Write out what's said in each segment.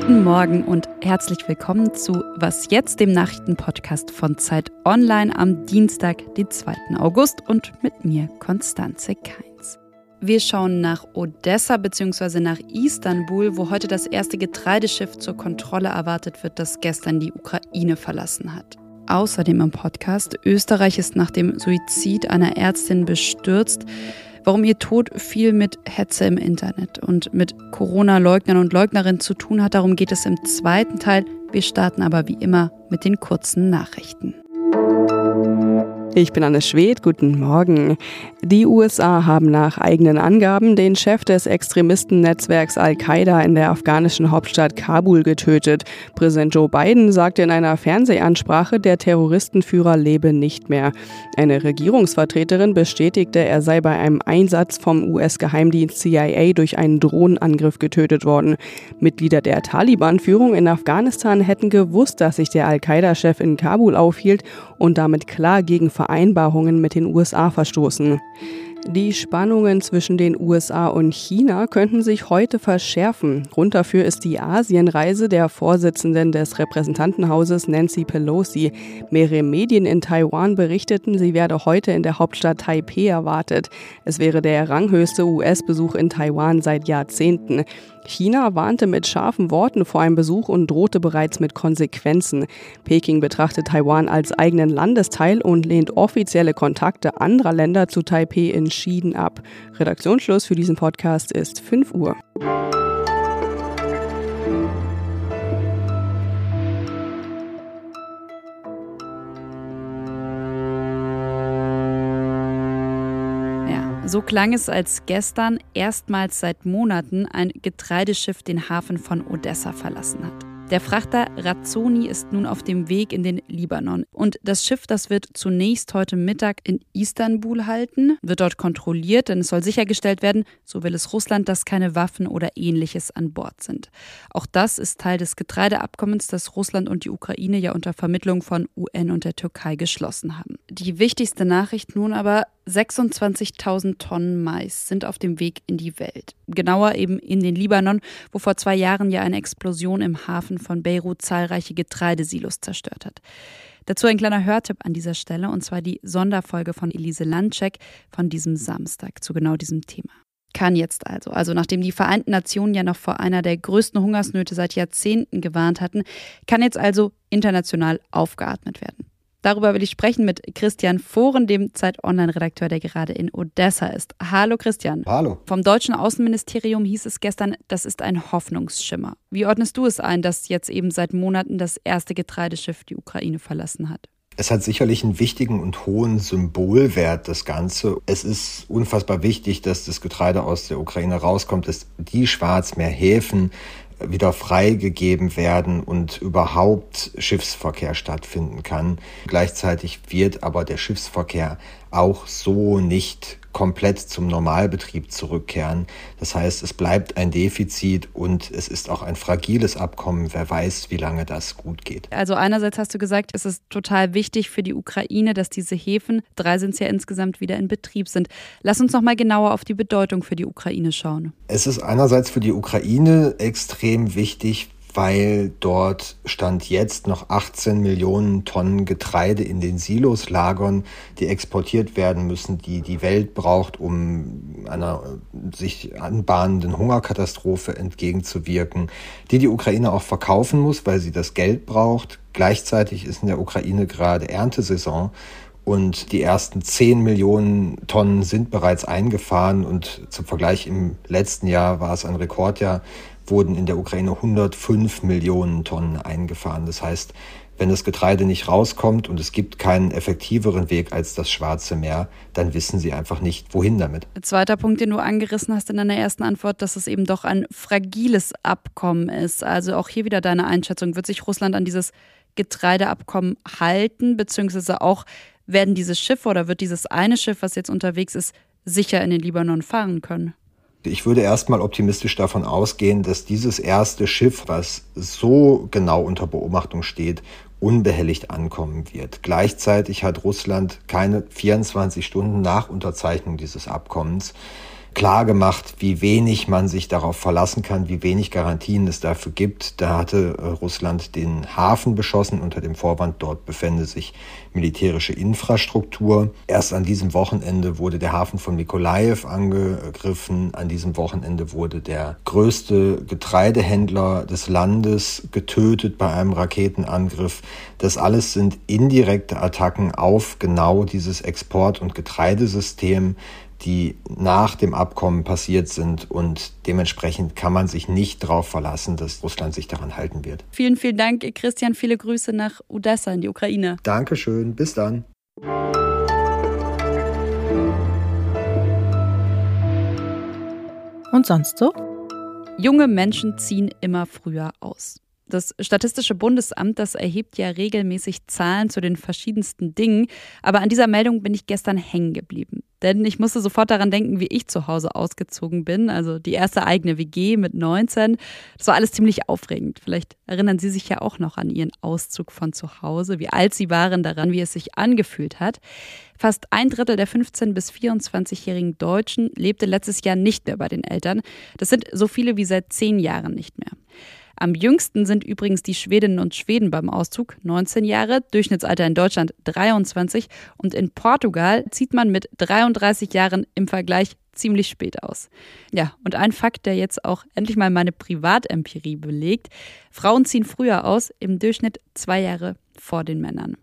Guten Morgen und herzlich willkommen zu Was jetzt, dem Nachrichtenpodcast von Zeit Online am Dienstag, den 2. August und mit mir Konstanze Keins. Wir schauen nach Odessa bzw. nach Istanbul, wo heute das erste Getreideschiff zur Kontrolle erwartet wird, das gestern die Ukraine verlassen hat. Außerdem im Podcast, Österreich ist nach dem Suizid einer Ärztin bestürzt warum ihr Tod viel mit Hetze im Internet und mit Corona-Leugnern und Leugnerinnen zu tun hat. Darum geht es im zweiten Teil. Wir starten aber wie immer mit den kurzen Nachrichten. Ich bin Anne Schwedt, guten Morgen. Die USA haben nach eigenen Angaben den Chef des Extremistennetzwerks Al-Qaida in der afghanischen Hauptstadt Kabul getötet. Präsident Joe Biden sagte in einer Fernsehansprache, der Terroristenführer lebe nicht mehr. Eine Regierungsvertreterin bestätigte, er sei bei einem Einsatz vom US-Geheimdienst CIA durch einen Drohnenangriff getötet worden. Mitglieder der Taliban-Führung in Afghanistan hätten gewusst, dass sich der Al-Qaida-Chef in Kabul aufhielt und damit klar gegen Vereinbarungen mit den USA verstoßen. Die Spannungen zwischen den USA und China könnten sich heute verschärfen. Grund dafür ist die Asienreise der Vorsitzenden des Repräsentantenhauses Nancy Pelosi. Mehrere Medien in Taiwan berichteten, sie werde heute in der Hauptstadt Taipei erwartet. Es wäre der ranghöchste US-Besuch in Taiwan seit Jahrzehnten. China warnte mit scharfen Worten vor einem Besuch und drohte bereits mit Konsequenzen. Peking betrachtet Taiwan als eigenen Landesteil und lehnt offizielle Kontakte anderer Länder zu Taipei entschieden ab. Redaktionsschluss für diesen Podcast ist 5 Uhr. So klang es, als gestern erstmals seit Monaten ein Getreideschiff den Hafen von Odessa verlassen hat. Der Frachter Razzoni ist nun auf dem Weg in den Libanon. Und das Schiff, das wird zunächst heute Mittag in Istanbul halten, wird dort kontrolliert, denn es soll sichergestellt werden, so will es Russland, dass keine Waffen oder ähnliches an Bord sind. Auch das ist Teil des Getreideabkommens, das Russland und die Ukraine ja unter Vermittlung von UN und der Türkei geschlossen haben. Die wichtigste Nachricht nun aber, 26.000 Tonnen Mais sind auf dem Weg in die Welt. Genauer eben in den Libanon, wo vor zwei Jahren ja eine Explosion im Hafen von Beirut zahlreiche Getreidesilos zerstört hat. Dazu ein kleiner Hörtipp an dieser Stelle, und zwar die Sonderfolge von Elise Landcheck von diesem Samstag zu genau diesem Thema. Kann jetzt also, also nachdem die Vereinten Nationen ja noch vor einer der größten Hungersnöte seit Jahrzehnten gewarnt hatten, kann jetzt also international aufgeatmet werden. Darüber will ich sprechen mit Christian Fohren, dem Zeit-Online-Redakteur, der gerade in Odessa ist. Hallo Christian. Hallo. Vom deutschen Außenministerium hieß es gestern, das ist ein Hoffnungsschimmer. Wie ordnest du es ein, dass jetzt eben seit Monaten das erste Getreideschiff die Ukraine verlassen hat? Es hat sicherlich einen wichtigen und hohen Symbolwert, das Ganze. Es ist unfassbar wichtig, dass das Getreide aus der Ukraine rauskommt, dass die Schwarzmeerhäfen wieder freigegeben werden und überhaupt Schiffsverkehr stattfinden kann. Gleichzeitig wird aber der Schiffsverkehr auch so nicht komplett zum Normalbetrieb zurückkehren. Das heißt, es bleibt ein Defizit und es ist auch ein fragiles Abkommen. Wer weiß, wie lange das gut geht. Also einerseits hast du gesagt, es ist total wichtig für die Ukraine, dass diese Häfen, drei sind es ja insgesamt, wieder in Betrieb sind. Lass uns noch mal genauer auf die Bedeutung für die Ukraine schauen. Es ist einerseits für die Ukraine extrem wichtig, weil dort stand jetzt noch 18 Millionen Tonnen Getreide in den Silos lagern, die exportiert werden müssen, die die Welt braucht, um einer sich anbahnenden Hungerkatastrophe entgegenzuwirken, die die Ukraine auch verkaufen muss, weil sie das Geld braucht. Gleichzeitig ist in der Ukraine gerade Erntesaison und die ersten 10 Millionen Tonnen sind bereits eingefahren und zum Vergleich im letzten Jahr war es ein Rekordjahr wurden in der Ukraine 105 Millionen Tonnen eingefahren. Das heißt, wenn das Getreide nicht rauskommt und es gibt keinen effektiveren Weg als das Schwarze Meer, dann wissen sie einfach nicht, wohin damit. Zweiter Punkt, den du angerissen hast in deiner ersten Antwort, dass es eben doch ein fragiles Abkommen ist. Also auch hier wieder deine Einschätzung. Wird sich Russland an dieses Getreideabkommen halten, beziehungsweise auch werden diese Schiffe oder wird dieses eine Schiff, was jetzt unterwegs ist, sicher in den Libanon fahren können? Ich würde erstmal optimistisch davon ausgehen, dass dieses erste Schiff, was so genau unter Beobachtung steht, unbehelligt ankommen wird. Gleichzeitig hat Russland keine 24 Stunden nach Unterzeichnung dieses Abkommens klar gemacht, wie wenig man sich darauf verlassen kann, wie wenig Garantien es dafür gibt. Da hatte äh, Russland den Hafen beschossen unter dem Vorwand, dort befände sich militärische Infrastruktur. Erst an diesem Wochenende wurde der Hafen von Mikolaev angegriffen. An diesem Wochenende wurde der größte Getreidehändler des Landes getötet bei einem Raketenangriff. Das alles sind indirekte Attacken auf genau dieses Export- und Getreidesystem die nach dem Abkommen passiert sind. Und dementsprechend kann man sich nicht darauf verlassen, dass Russland sich daran halten wird. Vielen, vielen Dank, Christian. Viele Grüße nach Odessa in die Ukraine. Dankeschön. Bis dann. Und sonst so? Junge Menschen ziehen immer früher aus. Das Statistische Bundesamt, das erhebt ja regelmäßig Zahlen zu den verschiedensten Dingen, aber an dieser Meldung bin ich gestern hängen geblieben. Denn ich musste sofort daran denken, wie ich zu Hause ausgezogen bin. Also die erste eigene WG mit 19. Das war alles ziemlich aufregend. Vielleicht erinnern Sie sich ja auch noch an Ihren Auszug von zu Hause, wie alt Sie waren daran, wie es sich angefühlt hat. Fast ein Drittel der 15- bis 24-jährigen Deutschen lebte letztes Jahr nicht mehr bei den Eltern. Das sind so viele wie seit zehn Jahren nicht mehr. Am jüngsten sind übrigens die Schwedinnen und Schweden beim Auszug, 19 Jahre, Durchschnittsalter in Deutschland 23 und in Portugal zieht man mit 33 Jahren im Vergleich ziemlich spät aus. Ja, und ein Fakt, der jetzt auch endlich mal meine Privatempirie belegt. Frauen ziehen früher aus, im Durchschnitt zwei Jahre vor den Männern.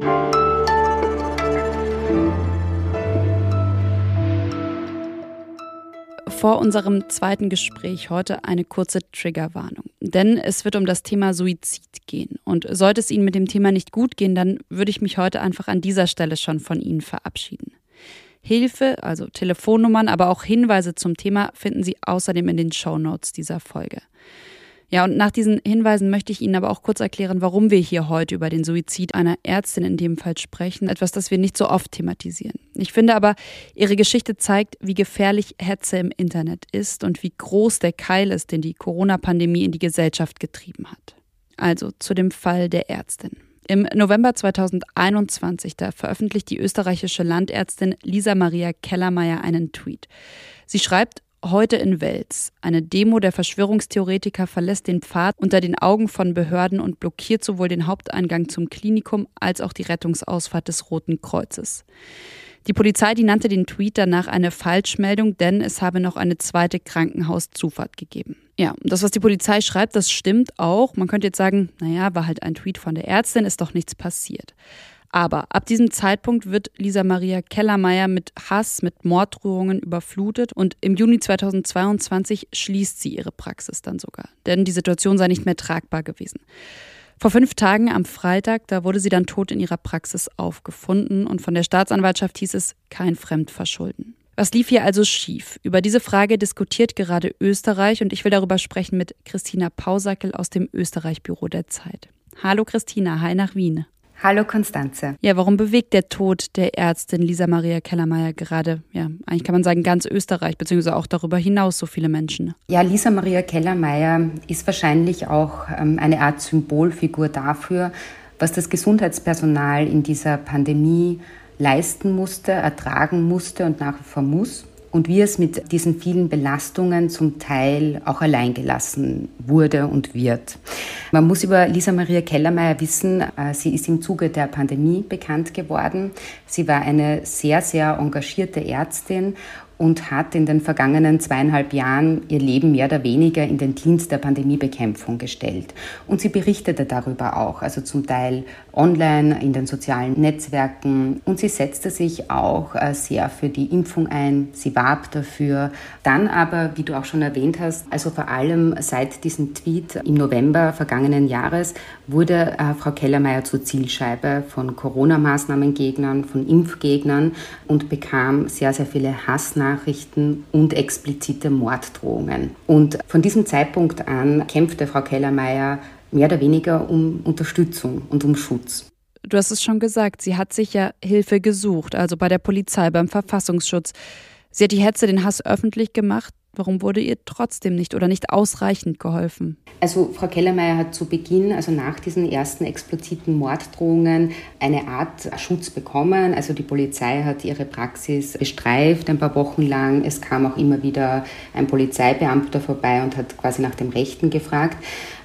vor unserem zweiten Gespräch heute eine kurze Triggerwarnung. Denn es wird um das Thema Suizid gehen. Und sollte es Ihnen mit dem Thema nicht gut gehen, dann würde ich mich heute einfach an dieser Stelle schon von Ihnen verabschieden. Hilfe, also Telefonnummern, aber auch Hinweise zum Thema finden Sie außerdem in den Show Notes dieser Folge. Ja, und nach diesen Hinweisen möchte ich Ihnen aber auch kurz erklären, warum wir hier heute über den Suizid einer Ärztin in dem Fall sprechen. Etwas, das wir nicht so oft thematisieren. Ich finde aber, Ihre Geschichte zeigt, wie gefährlich Hetze im Internet ist und wie groß der Keil ist, den die Corona-Pandemie in die Gesellschaft getrieben hat. Also zu dem Fall der Ärztin. Im November 2021, da veröffentlicht die österreichische Landärztin Lisa Maria Kellermeier einen Tweet. Sie schreibt, heute in Wels. Eine Demo der Verschwörungstheoretiker verlässt den Pfad unter den Augen von Behörden und blockiert sowohl den Haupteingang zum Klinikum als auch die Rettungsausfahrt des Roten Kreuzes. Die Polizei, die nannte den Tweet danach eine Falschmeldung, denn es habe noch eine zweite Krankenhauszufahrt gegeben. Ja, das, was die Polizei schreibt, das stimmt auch. Man könnte jetzt sagen, naja, war halt ein Tweet von der Ärztin, ist doch nichts passiert. Aber ab diesem Zeitpunkt wird Lisa Maria Kellermeier mit Hass, mit Morddrohungen überflutet und im Juni 2022 schließt sie ihre Praxis dann sogar. Denn die Situation sei nicht mehr tragbar gewesen. Vor fünf Tagen am Freitag, da wurde sie dann tot in ihrer Praxis aufgefunden und von der Staatsanwaltschaft hieß es kein Fremdverschulden. Was lief hier also schief? Über diese Frage diskutiert gerade Österreich und ich will darüber sprechen mit Christina Pausackel aus dem Österreich-Büro der Zeit. Hallo Christina, hi nach Wien. Hallo Konstanze. Ja, warum bewegt der Tod der Ärztin Lisa Maria Kellermeier gerade, ja, eigentlich kann man sagen, ganz Österreich, beziehungsweise auch darüber hinaus so viele Menschen? Ja, Lisa Maria Kellermeier ist wahrscheinlich auch ähm, eine Art Symbolfigur dafür, was das Gesundheitspersonal in dieser Pandemie leisten musste, ertragen musste und nach wie vor muss und wie es mit diesen vielen Belastungen zum Teil auch alleingelassen wurde und wird. Man muss über Lisa Maria Kellermeier wissen, äh, sie ist im Zuge der Pandemie bekannt geworden. Sie war eine sehr, sehr engagierte Ärztin und hat in den vergangenen zweieinhalb Jahren ihr Leben mehr oder weniger in den Dienst der Pandemiebekämpfung gestellt. Und sie berichtete darüber auch, also zum Teil online, in den sozialen Netzwerken. Und sie setzte sich auch äh, sehr für die Impfung ein. Sie warb dafür. Dann aber, wie du auch schon erwähnt hast, also vor allem seit diesem Tweet im November vergangenen Jahres wurde äh, Frau Kellermeier zur Zielscheibe von Corona-Maßnahmengegnern, von Impfgegnern und bekam sehr, sehr viele Hassnachrichten Hassnachrichten und explizite Morddrohungen. Und von diesem Zeitpunkt an kämpfte Frau Kellermeier mehr oder weniger um Unterstützung und um Schutz. Du hast es schon gesagt, sie hat sich ja Hilfe gesucht, also bei der Polizei, beim Verfassungsschutz. Sie hat die Hetze, den Hass öffentlich gemacht. Warum wurde ihr trotzdem nicht oder nicht ausreichend geholfen? Also Frau Kellermeier hat zu Beginn, also nach diesen ersten expliziten Morddrohungen, eine Art Schutz bekommen. Also die Polizei hat ihre Praxis bestreift ein paar Wochen lang. Es kam auch immer wieder ein Polizeibeamter vorbei und hat quasi nach dem Rechten gefragt.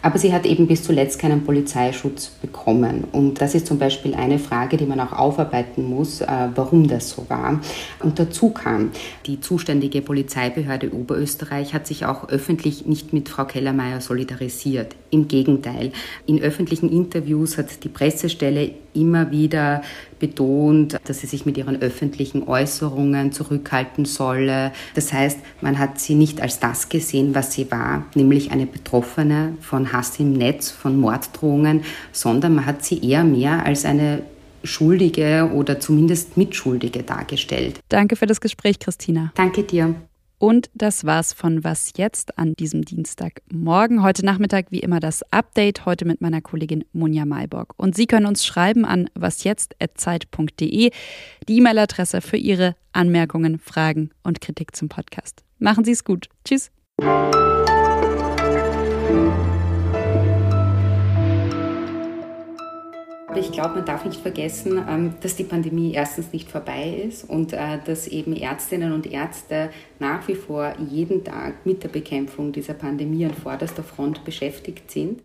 Aber sie hat eben bis zuletzt keinen Polizeischutz bekommen. Und das ist zum Beispiel eine Frage, die man auch aufarbeiten muss, äh, warum das so war. Und dazu kam, die zuständige Polizeibehörde Oberösterreich hat sich auch öffentlich nicht mit Frau Kellermeier solidarisiert. Im Gegenteil, in öffentlichen Interviews hat die Pressestelle immer wieder betont, dass sie sich mit ihren öffentlichen Äußerungen zurückhalten solle. Das heißt, man hat sie nicht als das gesehen, was sie war, nämlich eine Betroffene von Hass im Netz, von Morddrohungen, sondern man hat sie eher mehr als eine Schuldige oder zumindest Mitschuldige dargestellt. Danke für das Gespräch, Christina. Danke dir. Und das war's von Was jetzt an diesem Dienstagmorgen. Heute Nachmittag wie immer das Update, heute mit meiner Kollegin Munja Mayborg. Und Sie können uns schreiben an wasjetzt.zeit.de, die E-Mail-Adresse für Ihre Anmerkungen, Fragen und Kritik zum Podcast. Machen Sie es gut. Tschüss. Ich glaube, man darf nicht vergessen, ähm, dass die Pandemie erstens nicht vorbei ist und äh, dass eben Ärztinnen und Ärzte nach wie vor jeden Tag mit der Bekämpfung dieser Pandemie an vorderster Front beschäftigt sind.